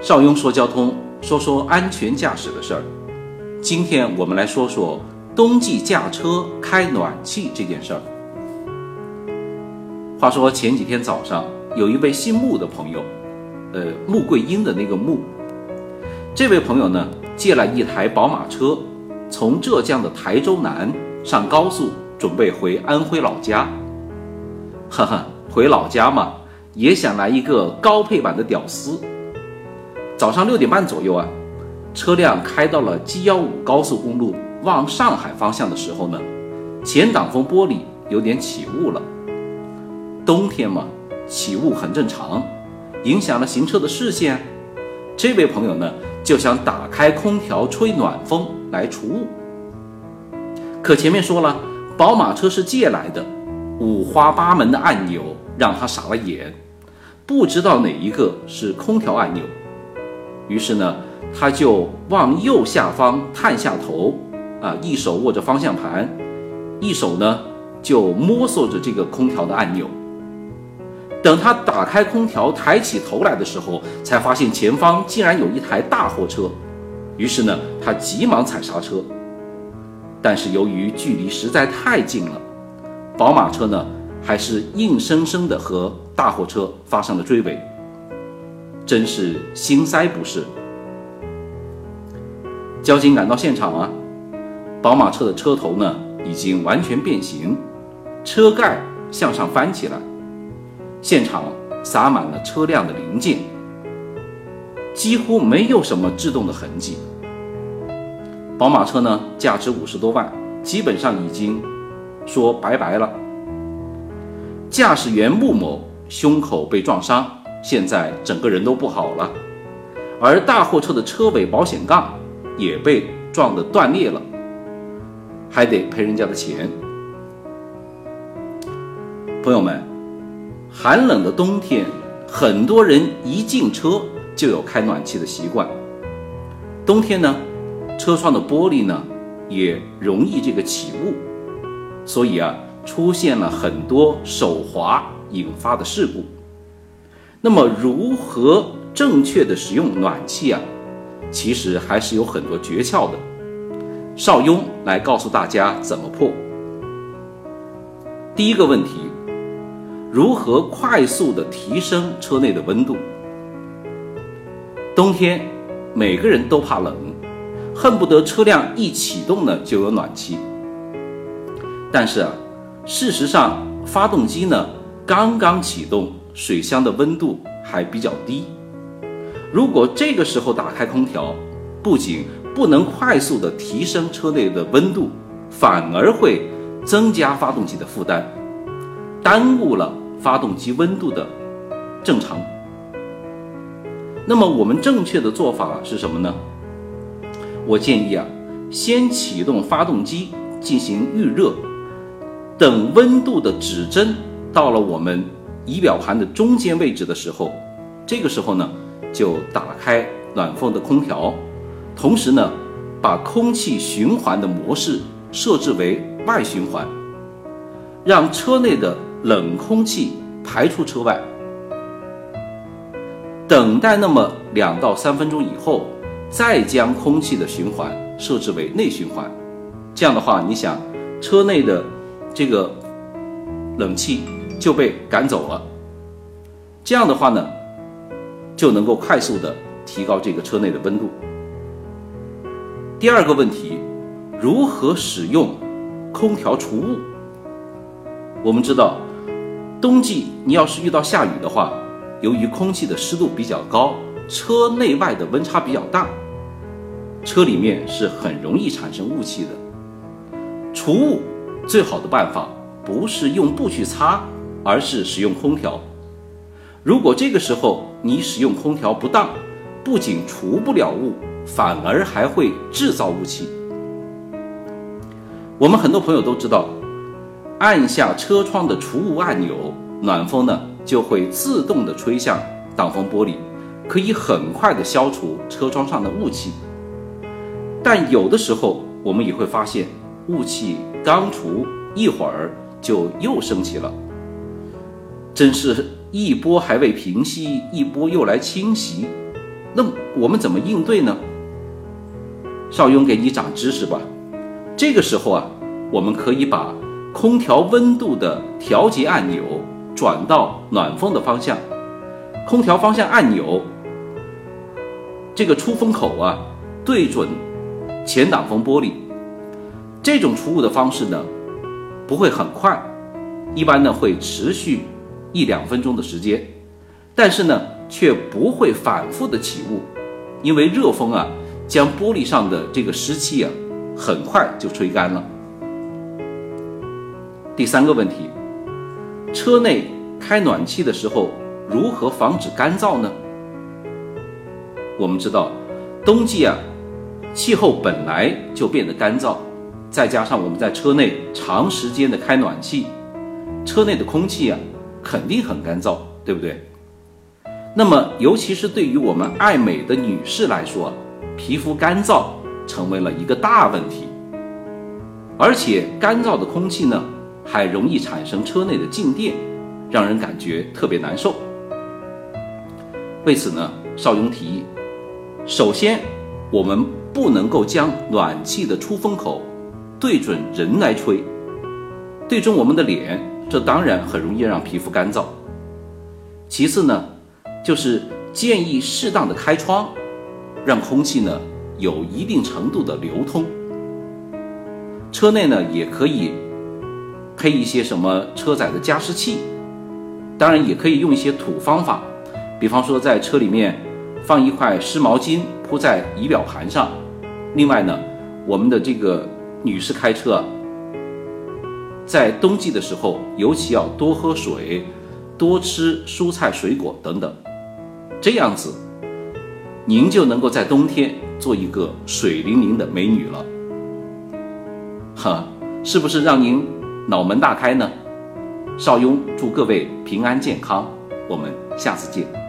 邵雍说交通，说说安全驾驶的事儿。今天我们来说说冬季驾车开暖气这件事儿。话说前几天早上，有一位姓穆的朋友，呃，穆桂英的那个穆，这位朋友呢借了一台宝马车，从浙江的台州南上高速，准备回安徽老家。呵呵，回老家嘛，也想来一个高配版的屌丝。早上六点半左右啊，车辆开到了 G 幺五高速公路往上海方向的时候呢，前挡风玻璃有点起雾了。冬天嘛，起雾很正常，影响了行车的视线。这位朋友呢，就想打开空调吹暖风来除雾。可前面说了，宝马车是借来的，五花八门的按钮让他傻了眼，不知道哪一个是空调按钮。于是呢，他就往右下方探下头，啊，一手握着方向盘，一手呢就摸索着这个空调的按钮。等他打开空调，抬起头来的时候，才发现前方竟然有一台大货车。于是呢，他急忙踩刹车，但是由于距离实在太近了，宝马车呢还是硬生生的和大货车发生了追尾。真是心塞不是？交警赶到现场啊，宝马车的车头呢已经完全变形，车盖向上翻起来，现场撒满了车辆的零件，几乎没有什么制动的痕迹。宝马车呢价值五十多万，基本上已经说拜拜了。驾驶员穆某胸口被撞伤。现在整个人都不好了，而大货车的车尾保险杠也被撞得断裂了，还得赔人家的钱。朋友们，寒冷的冬天，很多人一进车就有开暖气的习惯。冬天呢，车窗的玻璃呢也容易这个起雾，所以啊，出现了很多手滑引发的事故。那么，如何正确的使用暖气啊？其实还是有很多诀窍的。邵雍来告诉大家怎么破。第一个问题，如何快速的提升车内的温度？冬天每个人都怕冷，恨不得车辆一启动呢就有暖气。但是啊，事实上发动机呢刚刚启动。水箱的温度还比较低，如果这个时候打开空调，不仅不能快速的提升车内的温度，反而会增加发动机的负担，耽误了发动机温度的正常。那么我们正确的做法是什么呢？我建议啊，先启动发动机进行预热，等温度的指针到了我们。仪表盘的中间位置的时候，这个时候呢，就打开暖风的空调，同时呢，把空气循环的模式设置为外循环，让车内的冷空气排出车外。等待那么两到三分钟以后，再将空气的循环设置为内循环。这样的话，你想，车内的这个冷气。就被赶走了。这样的话呢，就能够快速的提高这个车内的温度。第二个问题，如何使用空调除雾？我们知道，冬季你要是遇到下雨的话，由于空气的湿度比较高，车内外的温差比较大，车里面是很容易产生雾气的。除雾最好的办法不是用布去擦。而是使用空调。如果这个时候你使用空调不当，不仅除不了雾，反而还会制造雾气。我们很多朋友都知道，按下车窗的除雾按钮，暖风呢就会自动的吹向挡风玻璃，可以很快的消除车窗上的雾气。但有的时候我们也会发现，雾气刚除一会儿就又升起了。真是一波还未平息，一波又来侵袭，那我们怎么应对呢？邵雍给你长知识吧。这个时候啊，我们可以把空调温度的调节按钮转到暖风的方向，空调方向按钮这个出风口啊，对准前挡风玻璃。这种除雾的方式呢，不会很快，一般呢会持续一两分钟的时间，但是呢却不会反复的起雾，因为热风啊将玻璃上的这个湿气啊很快就吹干了。第三个问题，车内开暖气的时候如何防止干燥呢？我们知道，冬季啊气候本来就变得干燥。再加上我们在车内长时间的开暖气，车内的空气啊肯定很干燥，对不对？那么，尤其是对于我们爱美的女士来说，皮肤干燥成为了一个大问题。而且，干燥的空气呢，还容易产生车内的静电，让人感觉特别难受。为此呢，邵雍提议，首先，我们不能够将暖气的出风口。对准人来吹，对准我们的脸，这当然很容易让皮肤干燥。其次呢，就是建议适当的开窗，让空气呢有一定程度的流通。车内呢也可以配一些什么车载的加湿器，当然也可以用一些土方法，比方说在车里面放一块湿毛巾铺在仪表盘上。另外呢，我们的这个。女士开车，在冬季的时候，尤其要多喝水，多吃蔬菜水果等等，这样子，您就能够在冬天做一个水灵灵的美女了。哈，是不是让您脑门大开呢？邵雍祝各位平安健康，我们下次见。